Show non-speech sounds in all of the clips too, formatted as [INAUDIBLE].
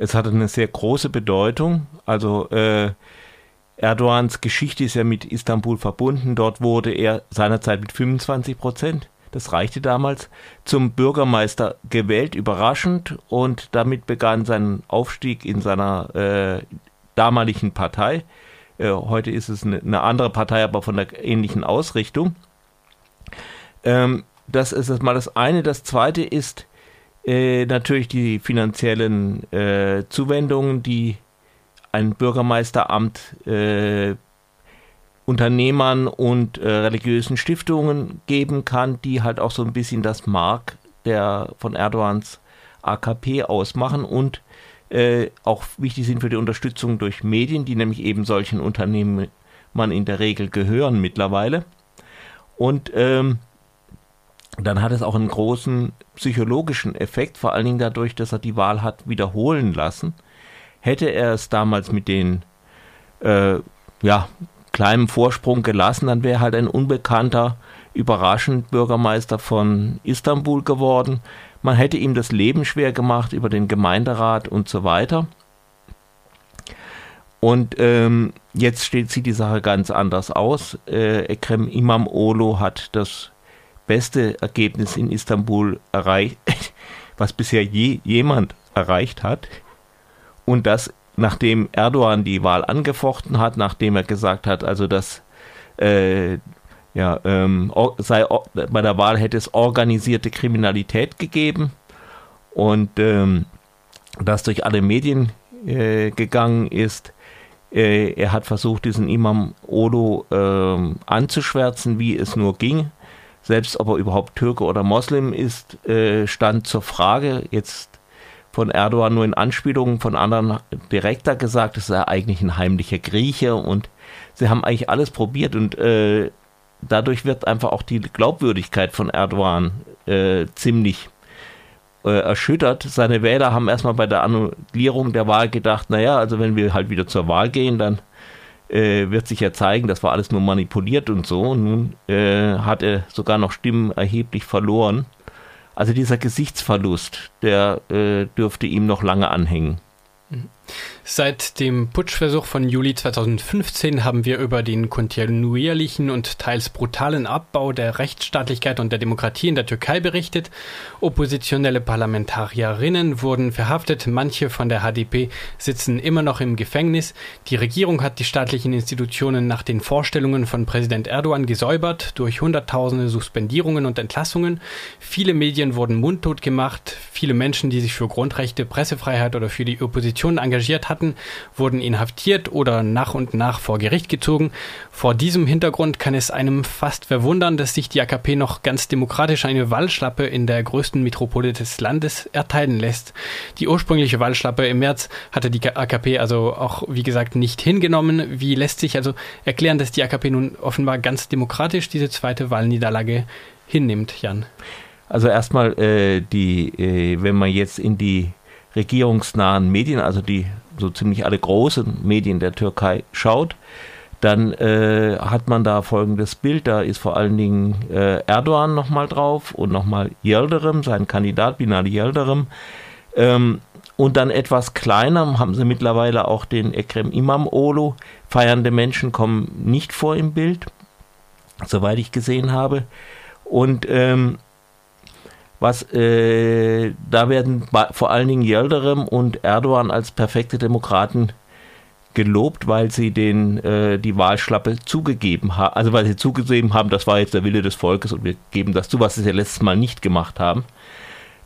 Es hatte eine sehr große Bedeutung. Also äh, Erdogans Geschichte ist ja mit Istanbul verbunden. Dort wurde er seinerzeit mit 25 Prozent, das reichte damals, zum Bürgermeister gewählt, überraschend. Und damit begann sein Aufstieg in seiner äh, damaligen Partei. Äh, heute ist es eine, eine, andere Partei, aber von der ähnlichen Ausrichtung. Ähm, das ist mal das eine. Das zweite ist äh, natürlich die finanziellen äh, Zuwendungen, die ein Bürgermeisteramt äh, Unternehmern und äh, religiösen Stiftungen geben kann, die halt auch so ein bisschen das Mark der von Erdogans AKP ausmachen und äh, auch wichtig sind für die Unterstützung durch Medien, die nämlich eben solchen Unternehmen man in der Regel gehören mittlerweile. Und ähm, dann hat es auch einen großen psychologischen Effekt, vor allen Dingen dadurch, dass er die Wahl hat wiederholen lassen. Hätte er es damals mit den äh, ja, kleinen Vorsprung gelassen, dann wäre halt ein unbekannter, überraschend Bürgermeister von Istanbul geworden. Man hätte ihm das Leben schwer gemacht über den Gemeinderat und so weiter. Und ähm, jetzt steht, sieht die Sache ganz anders aus. Äh, Ekrem Imam Olo hat das beste Ergebnis in Istanbul erreicht, [LAUGHS] was bisher je jemand erreicht hat. Und das, nachdem Erdogan die Wahl angefochten hat, nachdem er gesagt hat, also dass äh, ja, ähm, sei, bei der Wahl hätte es organisierte Kriminalität gegeben und ähm, das durch alle Medien äh, gegangen ist. Äh, er hat versucht, diesen Imam Odo äh, anzuschwärzen, wie es nur ging selbst ob er überhaupt Türke oder Moslem ist, äh, stand zur Frage. Jetzt von Erdogan nur in Anspielungen von anderen direkter gesagt, es sei eigentlich ein heimlicher Grieche und sie haben eigentlich alles probiert und äh, dadurch wird einfach auch die Glaubwürdigkeit von Erdogan äh, ziemlich äh, erschüttert. Seine Wähler haben erstmal bei der Annullierung der Wahl gedacht, naja, also wenn wir halt wieder zur Wahl gehen, dann äh, wird sich ja zeigen, das war alles nur manipuliert und so. Und nun äh, hat er sogar noch Stimmen erheblich verloren. Also dieser Gesichtsverlust, der äh, dürfte ihm noch lange anhängen. Seit dem Putschversuch von Juli 2015 haben wir über den kontinuierlichen und teils brutalen Abbau der Rechtsstaatlichkeit und der Demokratie in der Türkei berichtet. Oppositionelle Parlamentarierinnen wurden verhaftet, manche von der HDP sitzen immer noch im Gefängnis. Die Regierung hat die staatlichen Institutionen nach den Vorstellungen von Präsident Erdogan gesäubert durch Hunderttausende Suspendierungen und Entlassungen. Viele Medien wurden mundtot gemacht. Viele Menschen, die sich für Grundrechte, Pressefreiheit oder für die Opposition engagiert hatten, hatten, wurden inhaftiert oder nach und nach vor Gericht gezogen. Vor diesem Hintergrund kann es einem fast verwundern, dass sich die AKP noch ganz demokratisch eine Wahlschlappe in der größten Metropole des Landes erteilen lässt. Die ursprüngliche Wahlschlappe im März hatte die AKP also auch, wie gesagt, nicht hingenommen. Wie lässt sich also erklären, dass die AKP nun offenbar ganz demokratisch diese zweite Wahlniederlage hinnimmt, Jan? Also erstmal äh, die, äh, wenn man jetzt in die regierungsnahen Medien, also die so ziemlich alle großen Medien der Türkei schaut, dann äh, hat man da folgendes Bild. Da ist vor allen Dingen äh, Erdogan nochmal drauf und nochmal Yildirim, sein Kandidat Binali Yildirim. Ähm, und dann etwas kleiner haben sie mittlerweile auch den Ekrem Imam-Olo. Feiernde Menschen kommen nicht vor im Bild, soweit ich gesehen habe. Und ähm, was äh, da werden vor allen Dingen Yildirim und Erdogan als perfekte Demokraten gelobt, weil sie den äh, die Wahlschlappe zugegeben haben, also weil sie zugegeben haben, das war jetzt der Wille des Volkes und wir geben das zu, was sie ja letztes Mal nicht gemacht haben.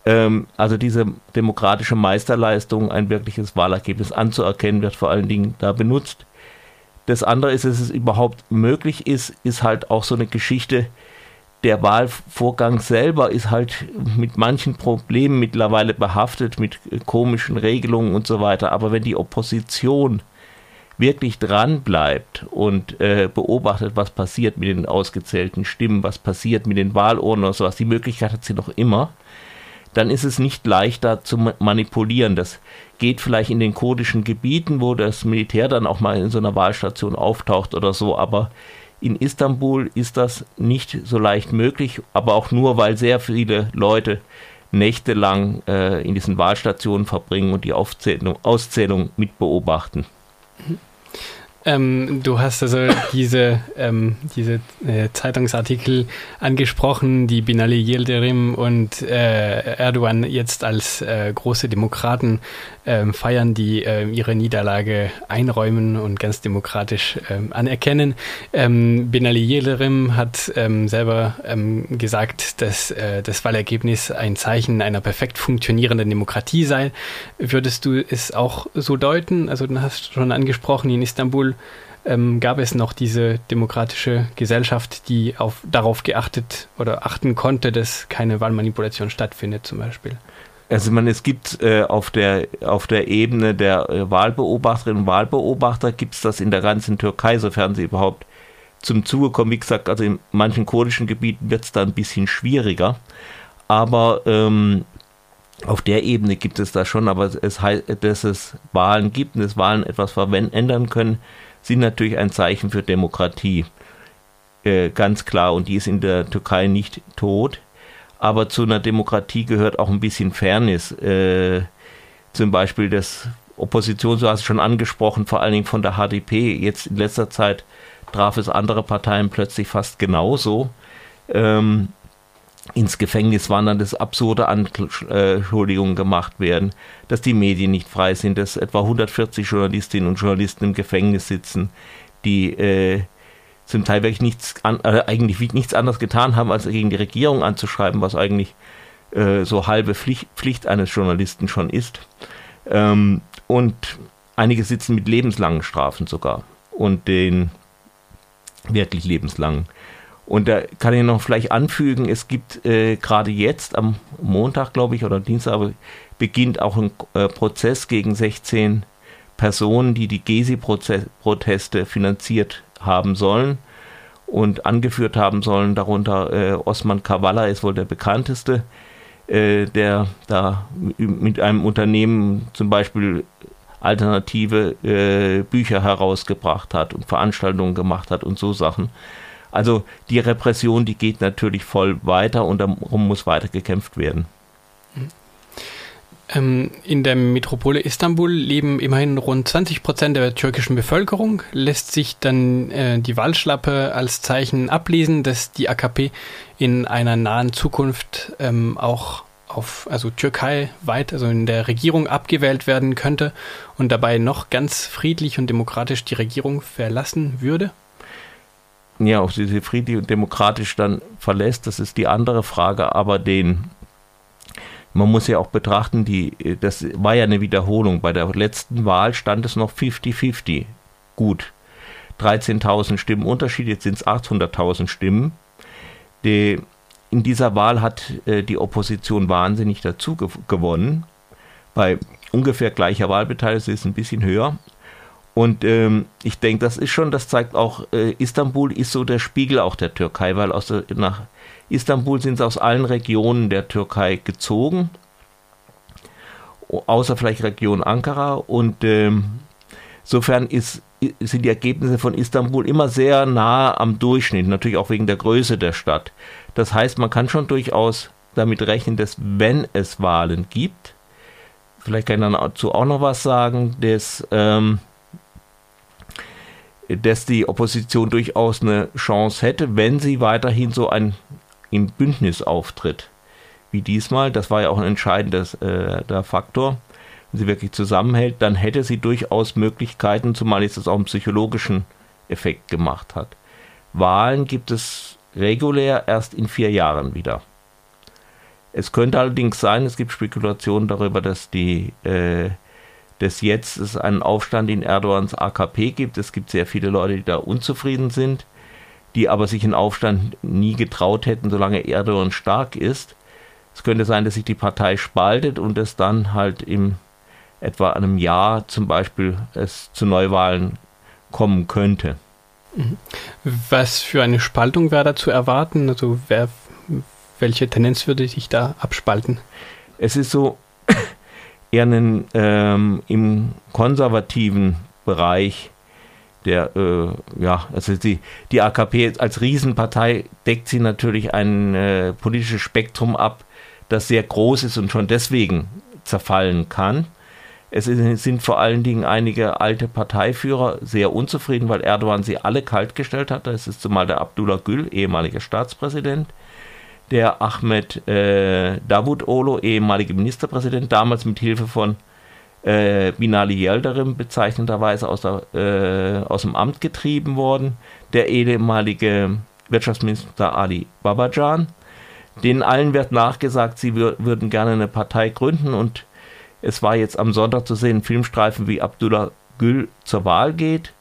Ähm, also diese demokratische Meisterleistung, ein wirkliches Wahlergebnis anzuerkennen, wird vor allen Dingen da benutzt. Das andere ist, dass es überhaupt möglich ist, ist halt auch so eine Geschichte, der Wahlvorgang selber ist halt mit manchen Problemen mittlerweile behaftet, mit komischen Regelungen und so weiter. Aber wenn die Opposition wirklich dran bleibt und äh, beobachtet, was passiert mit den ausgezählten Stimmen, was passiert mit den Wahlurnen oder sowas, die Möglichkeit hat sie noch immer, dann ist es nicht leichter zu manipulieren. Das geht vielleicht in den kurdischen Gebieten, wo das Militär dann auch mal in so einer Wahlstation auftaucht oder so, aber in Istanbul ist das nicht so leicht möglich, aber auch nur, weil sehr viele Leute nächtelang äh, in diesen Wahlstationen verbringen und die Aufzählung, Auszählung mitbeobachten. Ähm, du hast also diese, ähm, diese äh, Zeitungsartikel angesprochen, die Binali Yildirim und äh, Erdogan jetzt als äh, große Demokraten ähm, feiern, die äh, ihre Niederlage einräumen und ganz demokratisch ähm, anerkennen. Ähm, Binali Yildirim hat ähm, selber gesagt, dass äh, das Wahlergebnis ein Zeichen einer perfekt funktionierenden Demokratie sei. Würdest du es auch so deuten? Also du hast schon angesprochen, in Istanbul ähm, gab es noch diese demokratische Gesellschaft, die auf, darauf geachtet oder achten konnte, dass keine Wahlmanipulation stattfindet, zum Beispiel. Also man, es gibt äh, auf, der, auf der Ebene der äh, Wahlbeobachterinnen und Wahlbeobachter gibt es das in der ganzen Türkei, sofern sie überhaupt zum Zuge kommen. Wie gesagt, also in manchen kurdischen Gebieten wird es da ein bisschen schwieriger. Aber ähm, auf der Ebene gibt es das schon, aber es heißt, dass es Wahlen gibt und dass Wahlen etwas verändern können, sind natürlich ein Zeichen für Demokratie. Äh, ganz klar. Und die ist in der Türkei nicht tot. Aber zu einer Demokratie gehört auch ein bisschen Fairness. Äh, zum Beispiel das Opposition, so hast du schon angesprochen, vor allen Dingen von der HDP. Jetzt in letzter Zeit traf es andere Parteien plötzlich fast genauso. Ähm, ins Gefängnis wandern, dass absurde Anschuldigungen gemacht werden, dass die Medien nicht frei sind, dass etwa 140 Journalistinnen und Journalisten im Gefängnis sitzen, die äh, zum Teil wirklich nichts an, äh, eigentlich nichts anderes getan haben, als gegen die Regierung anzuschreiben, was eigentlich äh, so halbe Pflicht, Pflicht, eines Journalisten schon ist. Ähm, und einige sitzen mit lebenslangen Strafen sogar und den wirklich lebenslangen. Und da kann ich noch vielleicht anfügen, es gibt äh, gerade jetzt am Montag, glaube ich, oder Dienstag, beginnt auch ein äh, Prozess gegen 16 Personen, die die Gezi-Proteste finanziert haben sollen und angeführt haben sollen. Darunter äh, Osman Kavala ist wohl der bekannteste, äh, der da mit einem Unternehmen zum Beispiel alternative äh, Bücher herausgebracht hat und Veranstaltungen gemacht hat und so Sachen. Also die Repression, die geht natürlich voll weiter und darum muss weiter gekämpft werden. Ähm, in der Metropole Istanbul leben immerhin rund 20 Prozent der türkischen Bevölkerung. Lässt sich dann äh, die Wahlschlappe als Zeichen ablesen, dass die AKP in einer nahen Zukunft ähm, auch auf, also Türkei weit, also in der Regierung abgewählt werden könnte und dabei noch ganz friedlich und demokratisch die Regierung verlassen würde? Ja, ob sie sie friedlich und demokratisch dann verlässt, das ist die andere Frage, aber den man muss ja auch betrachten, die, das war ja eine Wiederholung. Bei der letzten Wahl stand es noch 50-50. Gut. 13.000 Stimmen Unterschied, jetzt sind es 800.000 Stimmen. Die, in dieser Wahl hat äh, die Opposition wahnsinnig dazu gewonnen. Bei ungefähr gleicher Wahlbeteiligung ist es ein bisschen höher. Und ähm, ich denke, das ist schon, das zeigt auch, äh, Istanbul ist so der Spiegel auch der Türkei, weil aus der, nach Istanbul sind sie aus allen Regionen der Türkei gezogen, außer vielleicht Region Ankara. Und ähm, insofern ist, sind die Ergebnisse von Istanbul immer sehr nah am Durchschnitt, natürlich auch wegen der Größe der Stadt. Das heißt, man kann schon durchaus damit rechnen, dass wenn es Wahlen gibt, vielleicht kann ich dazu auch noch was sagen, dass ähm, dass die Opposition durchaus eine Chance hätte, wenn sie weiterhin so ein im Bündnis auftritt wie diesmal. Das war ja auch ein entscheidender äh, Faktor. Wenn sie wirklich zusammenhält, dann hätte sie durchaus Möglichkeiten, zumal es das auch einen psychologischen Effekt gemacht hat. Wahlen gibt es regulär erst in vier Jahren wieder. Es könnte allerdings sein, es gibt Spekulationen darüber, dass die äh, dass jetzt es einen Aufstand in Erdogans AKP gibt. Es gibt sehr viele Leute, die da unzufrieden sind, die aber sich einen Aufstand nie getraut hätten, solange Erdogan stark ist. Es könnte sein, dass sich die Partei spaltet und es dann halt im etwa einem Jahr zum Beispiel es zu Neuwahlen kommen könnte. Mhm. Was für eine Spaltung wäre da zu erwarten? Also wer, welche Tendenz würde sich da abspalten? Es ist so, eher einen, ähm, im konservativen Bereich der, äh, ja, also die, die AKP als Riesenpartei deckt sie natürlich ein äh, politisches Spektrum ab, das sehr groß ist und schon deswegen zerfallen kann. Es sind vor allen Dingen einige alte Parteiführer sehr unzufrieden, weil Erdogan sie alle kaltgestellt hat. Das ist zumal der Abdullah Gül, ehemaliger Staatspräsident, der Ahmed äh, Davutoglu, ehemaliger Ministerpräsident, damals mit Hilfe von äh, Binali Yildirim bezeichnenderweise aus, der, äh, aus dem Amt getrieben worden, der ehemalige Wirtschaftsminister Ali Babajan. Denen allen wird nachgesagt, sie wür würden gerne eine Partei gründen und es war jetzt am Sonntag zu sehen, Filmstreifen, wie Abdullah Gül zur Wahl geht.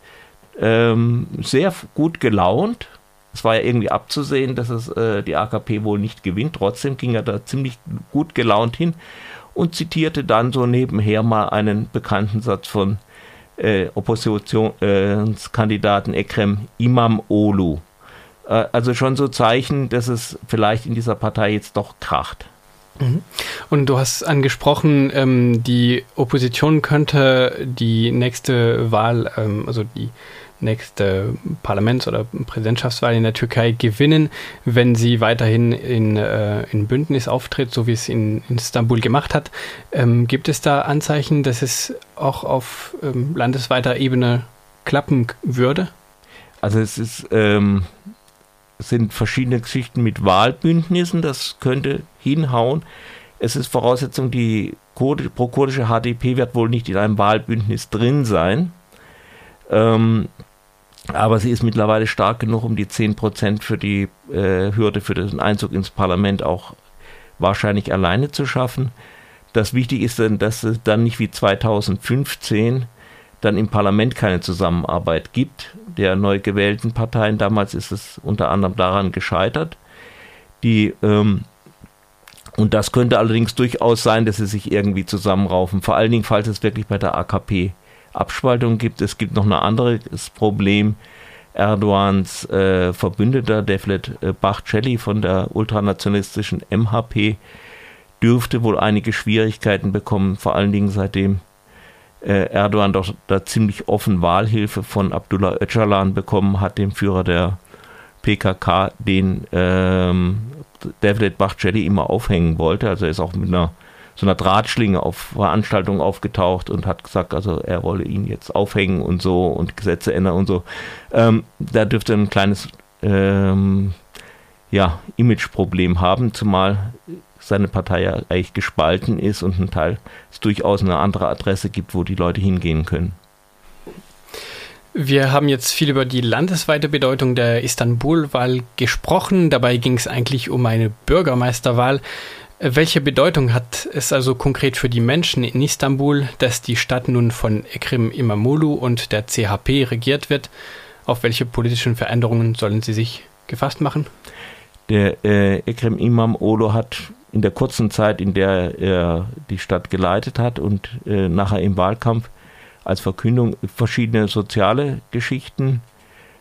Ähm, sehr gut gelaunt. Es war ja irgendwie abzusehen, dass es äh, die AKP wohl nicht gewinnt. Trotzdem ging er da ziemlich gut gelaunt hin und zitierte dann so nebenher mal einen bekannten Satz von äh, Oppositionskandidaten Ekrem Imam Olu. Äh, also schon so Zeichen, dass es vielleicht in dieser Partei jetzt doch kracht. Mhm. Und du hast angesprochen, ähm, die Opposition könnte die nächste Wahl, ähm, also die nächste Parlaments- oder Präsidentschaftswahl in der Türkei gewinnen, wenn sie weiterhin in, äh, in Bündnis auftritt, so wie es in, Istanbul gemacht hat. Ähm, gibt es da Anzeichen, dass es auch auf ähm, landesweiter Ebene klappen würde? Also es ist ähm, sind verschiedene Geschichten mit Wahlbündnissen, das könnte hinhauen. Es ist Voraussetzung, die pro-kurdische HDP wird wohl nicht in einem Wahlbündnis drin sein. Ähm, aber sie ist mittlerweile stark genug, um die 10% für die äh, Hürde für den Einzug ins Parlament auch wahrscheinlich alleine zu schaffen. Das Wichtige ist dann, dass es dann nicht wie 2015 dann im Parlament keine Zusammenarbeit gibt der neu gewählten Parteien. Damals ist es unter anderem daran gescheitert. Die, ähm, und das könnte allerdings durchaus sein, dass sie sich irgendwie zusammenraufen. Vor allen Dingen, falls es wirklich bei der AKP Abspaltung gibt. Es gibt noch ein anderes Problem. Erdogans äh, Verbündeter Devlet äh, Bachcelli von der ultranationalistischen MHP dürfte wohl einige Schwierigkeiten bekommen, vor allen Dingen seitdem äh, Erdogan doch da ziemlich offen Wahlhilfe von Abdullah Öcalan bekommen hat, dem Führer der PKK, den ähm, Devlet Bahçeli immer aufhängen wollte. Also er ist auch mit einer so einer Drahtschlinge auf Veranstaltungen aufgetaucht und hat gesagt, also er wolle ihn jetzt aufhängen und so und Gesetze ändern und so. Ähm, da dürfte ein kleines ähm, ja, Imageproblem haben, zumal seine Partei ja eigentlich gespalten ist und ein Teil es durchaus eine andere Adresse gibt, wo die Leute hingehen können. Wir haben jetzt viel über die landesweite Bedeutung der Istanbul-Wahl gesprochen. Dabei ging es eigentlich um eine Bürgermeisterwahl. Welche Bedeutung hat es also konkret für die Menschen in Istanbul, dass die Stadt nun von Ekrem Imamoglu und der CHP regiert wird? Auf welche politischen Veränderungen sollen sie sich gefasst machen? Der äh, Ekrem Imamoglu hat in der kurzen Zeit, in der er die Stadt geleitet hat und äh, nachher im Wahlkampf als Verkündung verschiedene soziale Geschichten,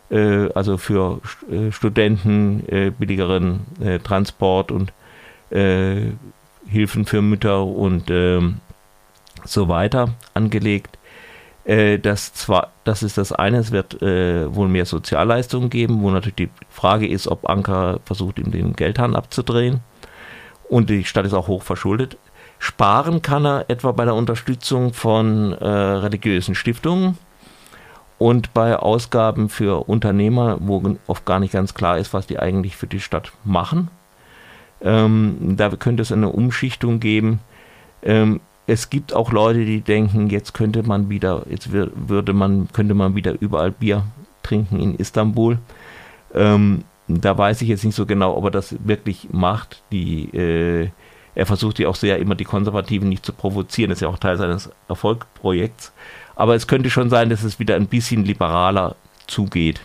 äh, also für äh, Studenten äh, billigeren äh, Transport und äh, Hilfen für Mütter und ähm, so weiter angelegt. das, zwar, das ist das eine, es wird wohl mehr Sozialleistungen geben, wo natürlich die Frage ist, ob Ankara versucht, ihm den Geldhahn abzudrehen und die Stadt ist auch hoch verschuldet. Sparen kann er etwa bei der Unterstützung von äh, religiösen Stiftungen und bei Ausgaben für Unternehmer, wo oft gar nicht ganz klar ist, was die eigentlich für die Stadt machen. Ähm, da könnte es eine Umschichtung geben. Ähm, es gibt auch Leute, die denken, jetzt könnte man wieder, jetzt würde man, könnte man wieder überall Bier trinken in Istanbul. Ähm, da weiß ich jetzt nicht so genau, ob er das wirklich macht. Die, äh, er versucht ja auch sehr immer die Konservativen nicht zu provozieren. Das ist ja auch Teil seines Erfolgsprojekts. Aber es könnte schon sein, dass es wieder ein bisschen liberaler zugeht.